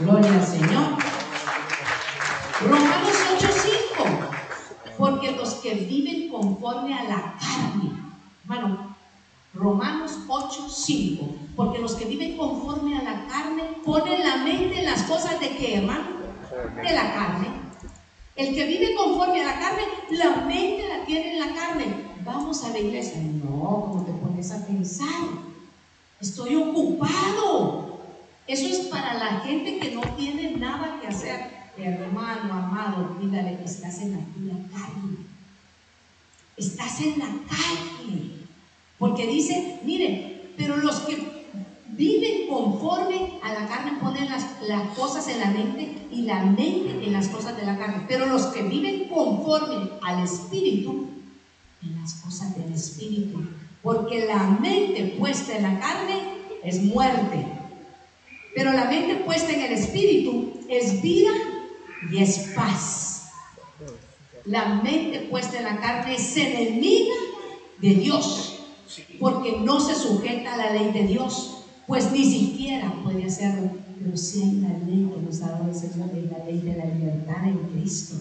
Gloria al Señor. Romanos 8:5 porque los que viven conforme a la carne, hermano, Romanos 8, 5, porque los que viven conforme a la carne ponen la mente en las cosas de qué, hermano? De la carne. El que vive conforme a la carne, la mente la tiene en la carne. Vamos a la iglesia. No, como te pones a pensar? Estoy ocupado. Eso es para la gente que no tiene nada que hacer hermano amado, dígale estás en la carne. Estás en la carne. Porque dice, mire, pero los que viven conforme a la carne ponen las, las cosas en la mente y la mente en las cosas de la carne. Pero los que viven conforme al Espíritu, en las cosas del Espíritu. Porque la mente puesta en la carne es muerte. Pero la mente puesta en el Espíritu es vida y es paz. La mente puesta en la carne es enemiga de Dios. porque no se sujeta a la ley de Dios, pues ni siquiera puede hacerlo. Pero si hay una ley que nos ha la ley de la libertad en Cristo.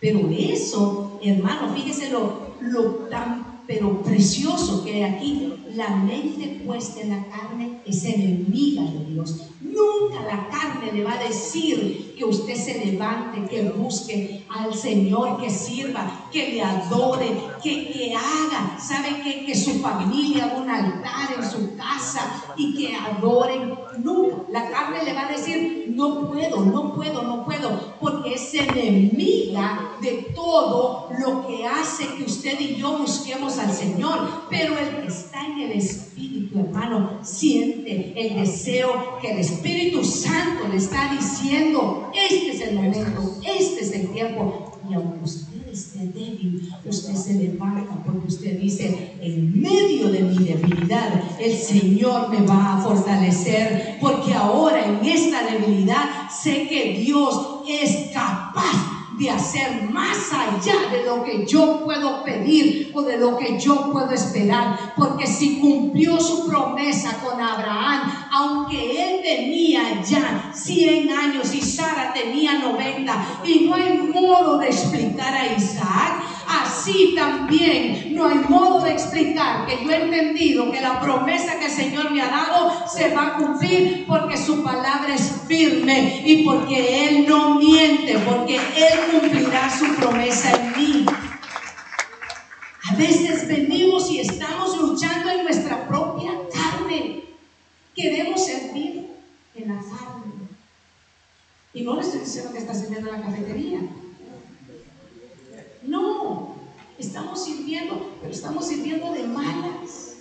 Pero eso, hermano, fíjese lo, lo tan pero precioso que aquí. La mente puesta en la carne es enemiga de Dios. Nunca la carne le va a decir que usted se levante, que busque al Señor, que sirva, que le adore, que, que haga, ¿sabe qué? Que su familia haga un altar en su casa y que adoren. Nunca. La carne le va a decir, no puedo, no puedo, no puedo, porque es enemiga de todo lo que hace que usted y yo busquemos al Señor. Pero el que está en el Espíritu, hermano, siente el deseo que el Espíritu Santo le está diciendo, este es el momento, este es el tiempo. Y aunque usted esté débil, usted se levanta porque usted dice, en medio de mi debilidad, el Señor me va a fortalecer, porque ahora en esta debilidad sé que Dios es capaz de hacer más allá de lo que yo puedo pedir o de lo que yo puedo esperar. Porque si cumplió su promesa con Abraham, aunque él tenía ya 100 años y Sara tenía 90, y no hay modo de explicar a Isaac, así también no hay modo de explicar que yo he entendido que la promesa que el Señor me ha dado se va a cumplir porque su palabra es firme y porque Él no miente, porque Él cumplirá su promesa en mí. A veces venimos y estamos luchando en nuestra propia carne. Queremos servir en la carne. Y no le estoy diciendo que está sirviendo en la cafetería. No, estamos sirviendo, pero estamos sirviendo de malas.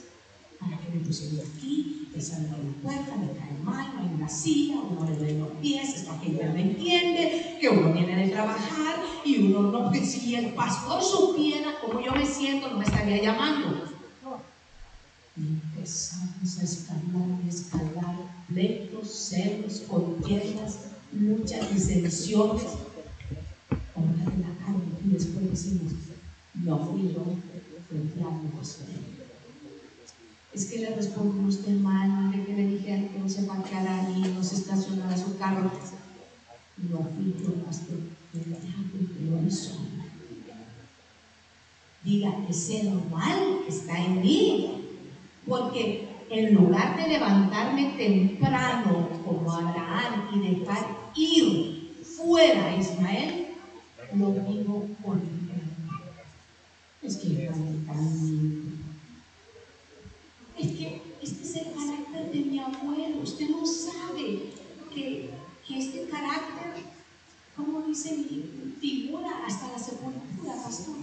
Para que me pusieron aquí, me salen de la puerta, me cae mal, no hay una silla, uno le duele los pies, esta gente no entiende, que uno viene de trabajar y uno no, pues, si el pastor supiera cómo yo me siento, no me estaría llamando. Empezamos a escalar y escalar pleitos, celos, contiendas, luchas, disensiones y después decimos, no fui yo, fue el diablo Es que le respondió usted mal, de que le dijeron que no se va a quedar ahí, no se estacionará su carro. No fui yo, pastor, el diablo lo hizo. Diga, es el mal está en mí. Porque en lugar de levantarme temprano como Abraham y dejar ir fuera a Ismael, lo vivo por Es que es que este es el carácter de mi abuelo. Usted no sabe que, que este carácter, como dice mi figura hasta la sepultura, pastor.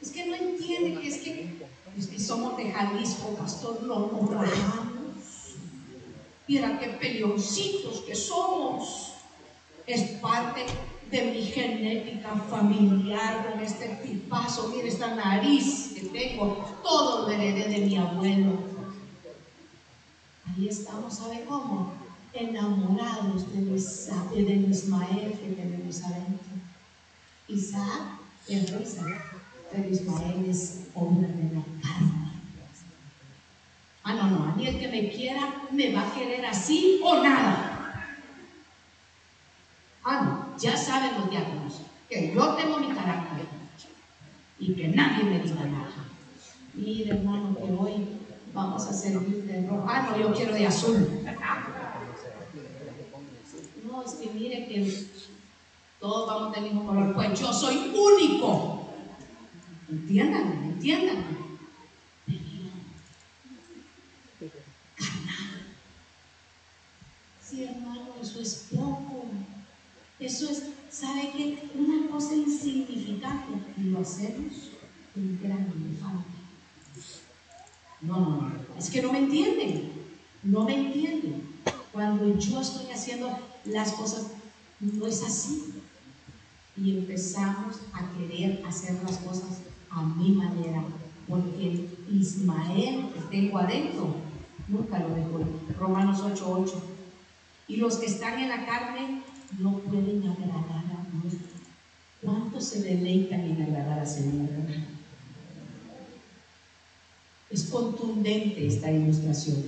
Es que no entiende que es que, es que somos de Jalisco, pastor, no nos rajamos. Mira qué peleoncitos que somos. Es parte de mi genética familiar, con este tipazo, mire esta nariz que tengo, todo lo heredé de mi abuelo. Ahí estamos, ¿sabe cómo? Enamorados de, de Ismael que tenemos adentro. Isaac es risa, pero Ismael es obra de la carne. Ah, no, no, a mí el que me quiera me va a querer así o nada. Ah, no ya saben los diáconos que yo tengo mi carácter y que nadie me diga nada. Mire, hermano, que hoy vamos a servir de rojo. Ah, no, yo quiero de azul. No, es que mire que todos vamos del mismo color. Pues yo soy único. Entiendan, entiendan. Carnal. Sí, hermano, eso es poco. Eso es, ¿sabe qué? Una cosa insignificante y lo hacemos en gran elefante. No, no, no, es que no me entienden, no me entienden. Cuando yo estoy haciendo las cosas, no es así. Y empezamos a querer hacer las cosas a mi manera, porque Ismael que tengo adentro nunca lo dejó. Romanos 8:8. Y los que están en la carne no pueden agradar a Dios. ¿Cuántos se deleitan en agradar al Señor? contundente esta ilustración.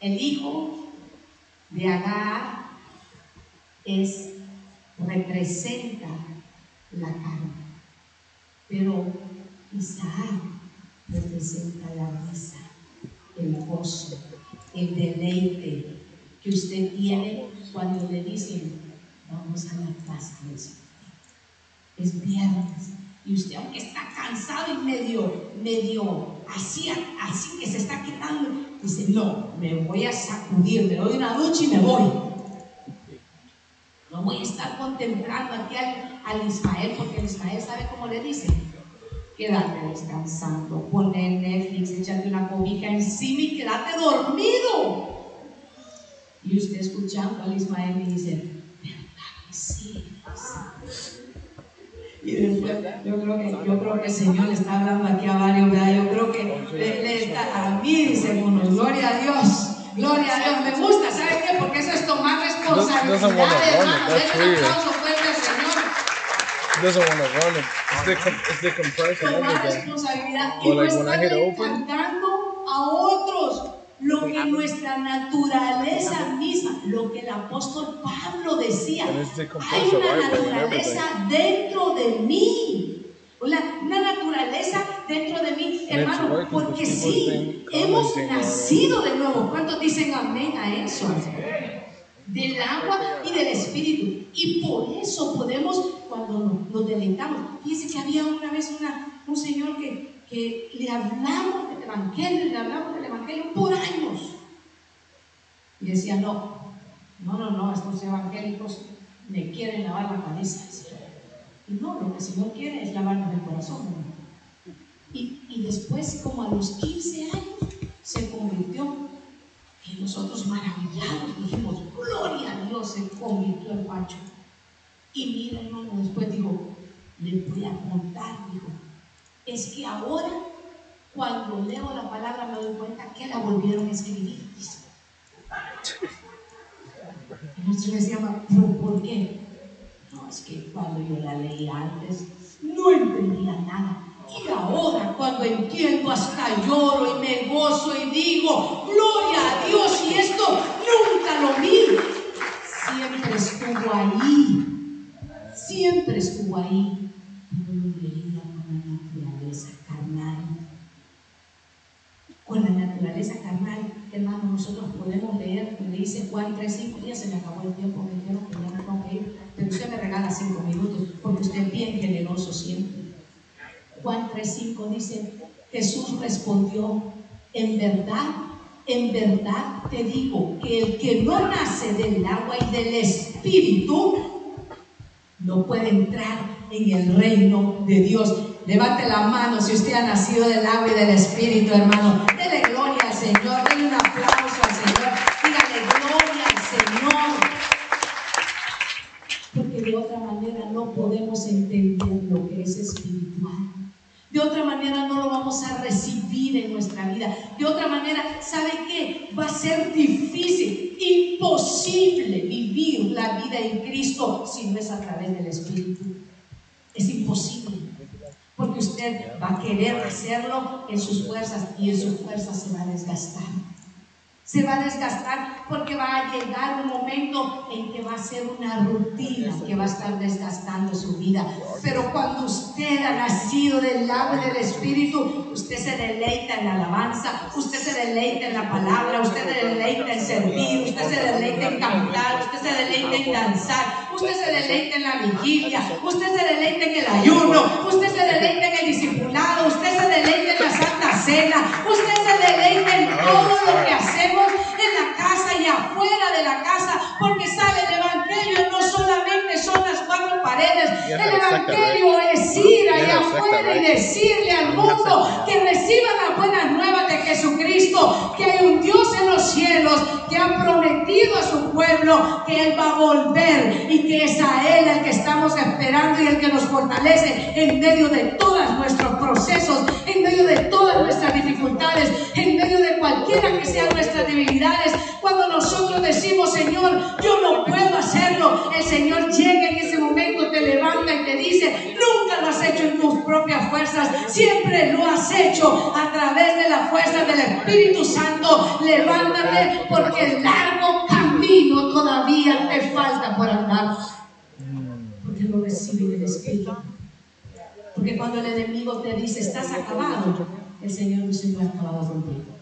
El hijo de Agar es, representa la carne, pero Isaac representa la risa, el gozo, el deleite que usted tiene cuando le dicen, vamos a la casa de Es viernes. Y usted, aunque está cansado y medio, medio así, así que se está quedando, dice, no, me voy a sacudir, me doy una ducha y me voy. No voy a estar contemplando aquí al, Ismael, porque el Ismael sabe cómo le dice quédate descansando, poner Netflix, échate una cobija encima y quédate dormido. Y usted escuchando al Ismael y dice, ¿verdad que sí? Y después, yo creo que, yo creo que el Señor le está hablando aquí a varios, ¿verdad? Yo creo que le, está, a mí dice uno, gloria a Dios. Gloria a Dios, me gusta, ¿sabe qué? Porque eso es tomar responsabilidad, hermano. Es un aplauso fuerte al Señor. doesn't want to run it. It's, decom- it's decompressing tomar everything. responsabilidad y no open- cantando a otros lo que nuestra naturaleza misma, lo que el apóstol Pablo decía, hay una naturaleza dentro de mí. Una, una naturaleza dentro de mí, hermano, porque sí, hemos nacido de nuevo. ¿Cuántos dicen amén a eso? del agua y del espíritu. Y por eso podemos, cuando nos, nos deleitamos, fíjense que había una vez una, un señor que, le hablamos del evangelio, le hablamos del evangelio por años. Y decía, no, no, no, no, estos evangélicos me quieren lavar la cabeza. Y no, lo que el Señor quiere es lavarnos el corazón. ¿no? Y, después, como a los 15 años, se convirtió y nosotros maravillados dijimos, gloria a Dios, se convirtió en Pacho. Y mira, hermano, después dijo, le voy a contar, dijo, es que ahora, cuando leo la palabra, me doy cuenta que la volvieron a escribir. decíamos, ¿pero por qué? No, es que cuando yo la leí antes, no entendía nada. Y ahora cuando entiendo hasta lloro y me gozo y digo, gloria a Dios y esto nunca lo vi. Siempre estuvo ahí, siempre estuvo ahí, pero lo veía con la naturaleza carnal. Con la naturaleza carnal, hermano, nosotros podemos leer, le dice Juan 3, 5 días, se me acabó el tiempo, me dijeron que ya me tengo que ir, pero usted me regala 5 minutos, porque usted es bien generoso siempre. Juan 3:5 dice, Jesús respondió, en verdad, en verdad te digo que el que no nace del agua y del espíritu no puede entrar en el reino de Dios. Levante la mano si usted ha nacido del agua y del espíritu, hermano. Dele gloria al Señor, dele un aplauso al Señor. Dígale gloria al Señor. Porque de otra manera no podemos entender lo que es espiritual. De otra manera no lo vamos a recibir en nuestra vida. De otra manera, ¿sabe qué? Va a ser difícil, imposible vivir la vida en Cristo si no es a través del Espíritu. Es imposible. Usted va a querer hacerlo en sus fuerzas y en sus fuerzas se va a desgastar. Se va a desgastar porque va a llegar un momento en que va a ser una rutina que va a estar desgastando su vida. Pero cuando usted ha nacido del agua y del Espíritu, usted se deleita en la alabanza, usted se deleita en la palabra, usted se deleita en servir, usted se deleita en cantar, usted se deleita en danzar, usted se deleita en la vigilia, usted se deleita en el ayuno, usted se deleita en el discipulado, usted se deleita en la santa cena, usted se deleita en todo lo que hacemos en la casa y afuera de la casa, porque sabe el Evangelio no solamente son las cuatro paredes, el Evangelio es ir allá afuera y decirle al mundo que reciban las buenas nuevas de Jesucristo, que hay un Dios en los cielos que ha prometido a su pueblo que Él va a volver y que es a Él el que estamos esperando y el que nos fortalece en medio de todos nuestros procesos, en medio de todas nuestras dificultades, en medio de cualquiera que sean nuestras debilidades. Cuando nosotros decimos, Señor, yo no puedo hacerlo, el Señor llega en ese momento, te levanta y te dice, nunca lo has hecho en tus propias fuerzas, siempre lo has hecho a través de la fuerza del Espíritu Santo. Levántate porque el largo camino todavía te falta por andar. Porque lo recibe el Espíritu. Porque cuando el enemigo te dice, estás acabado, el Señor no ha acabado contigo.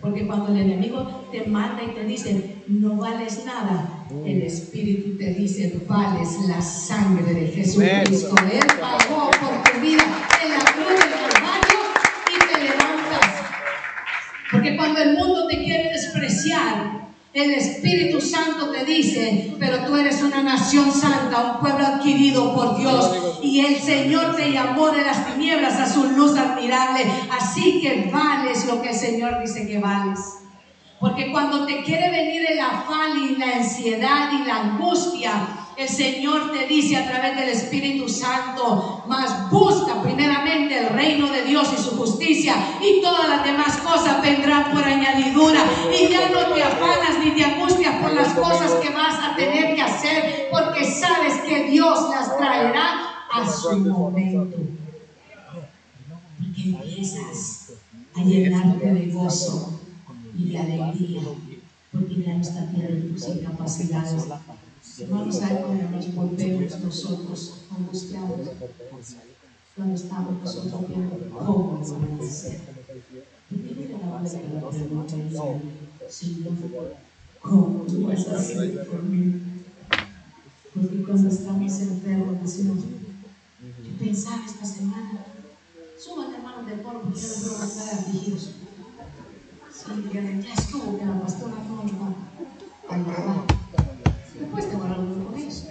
Porque cuando el enemigo te manda y te dice, no vales nada, el Espíritu te dice, vales la sangre de Jesucristo. Él pagó por tu vida en la cruz del Calvario y te levantas. Porque cuando el mundo te quiere despreciar, el Espíritu Santo te dice, pero tú eres una nación santa, un pueblo adquirido por Dios. Y el Señor te llamó de las tinieblas a su luz admirable. Así que vales lo que el Señor dice que vales. Porque cuando te quiere venir el afán y la ansiedad y la angustia, el Señor te dice a través del Espíritu Santo, más busca primeramente el reino de Dios y su justicia y todas las demás cosas vendrán por añadidura y ya no te afanas ni te angustias por las cosas que vas a tener que hacer porque sabes que Dios las traerá a su momento. Porque empiezas a llenarte de gozo y de alegría porque ya no está teniendo tus incapacidades a ver cómo nos volvemos nosotros angustiados cuando estamos nosotros viendo cómo van a hacer. ¿Por qué no la y dice, Señor, cómo lo vas a hacer por mí? Porque cuando estamos enfermos decimos, yo pensaba esta semana, suban hermanos de porro porque yo no puedo estar afligidos. Sí, ya estuvo que la pastora no nos va a ayudar. Después te guardar uno con eso.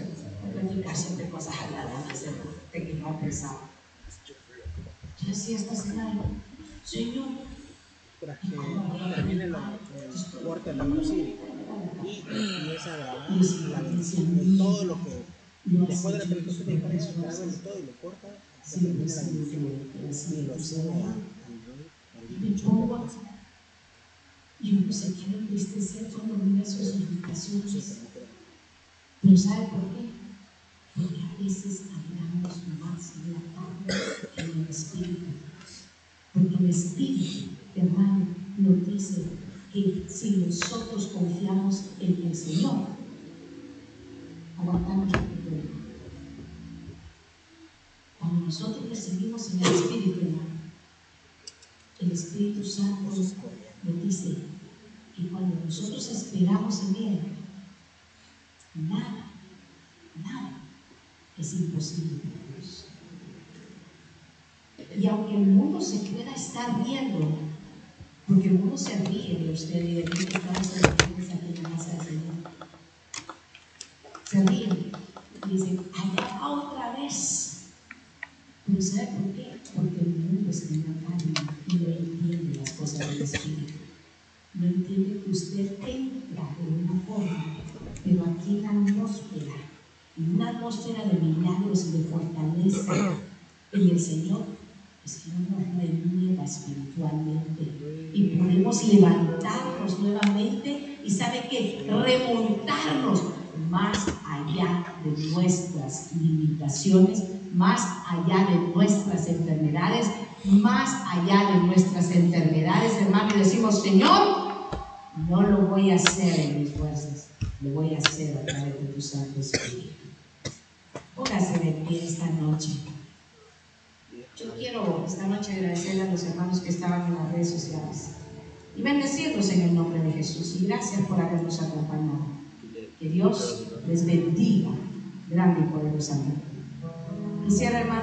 Platicar siempre cosas agradables, de que no pensaba. Yo decía esta semana, Señor, también en la puerta de la cocina y es agradable todo lo que después de la predicación de Cristo graben todo y lo corta y lo sube pongo y uno se quiere entristecer cuando mira sus invitaciones pero ¿sabe por qué? Porque a veces hablamos más en la carne que en el espíritu. Porque el espíritu, hermano, nos dice que si nosotros confiamos en el Señor, aguantamos la problema. Cuando nosotros recibimos en el Espíritu, hermano, el Espíritu Santo nos dice que cuando nosotros esperamos en Él, Nada, nada es imposible para Dios. Y aunque el mundo se pueda estar viendo, porque el mundo se ríe de usted y de mí que cada aquí en la casa del Señor. Se ríen y dicen, allá otra vez. Pero ¿sabe por qué? Porque el mundo es una carne y no entiende las cosas del Espíritu. No entiende que usted entra de una forma pero aquí la atmósfera, una atmósfera de milagros y de fortaleza en el Señor, es que nos renueva espiritualmente. Y podemos levantarnos nuevamente y sabe que remontarnos más allá de nuestras limitaciones, más allá de nuestras enfermedades, más allá de nuestras enfermedades, hermano, y decimos, Señor, no lo voy a hacer en mis fuerzas, lo voy a hacer a través de tu Santo Espíritu. Póngase de pie esta noche. Yo quiero esta noche agradecerle a los hermanos que estaban en las redes sociales y bendecirlos en el nombre de Jesús. Y gracias por habernos acompañado. Que Dios les bendiga grande y poderosamente. Quisiera, hermano.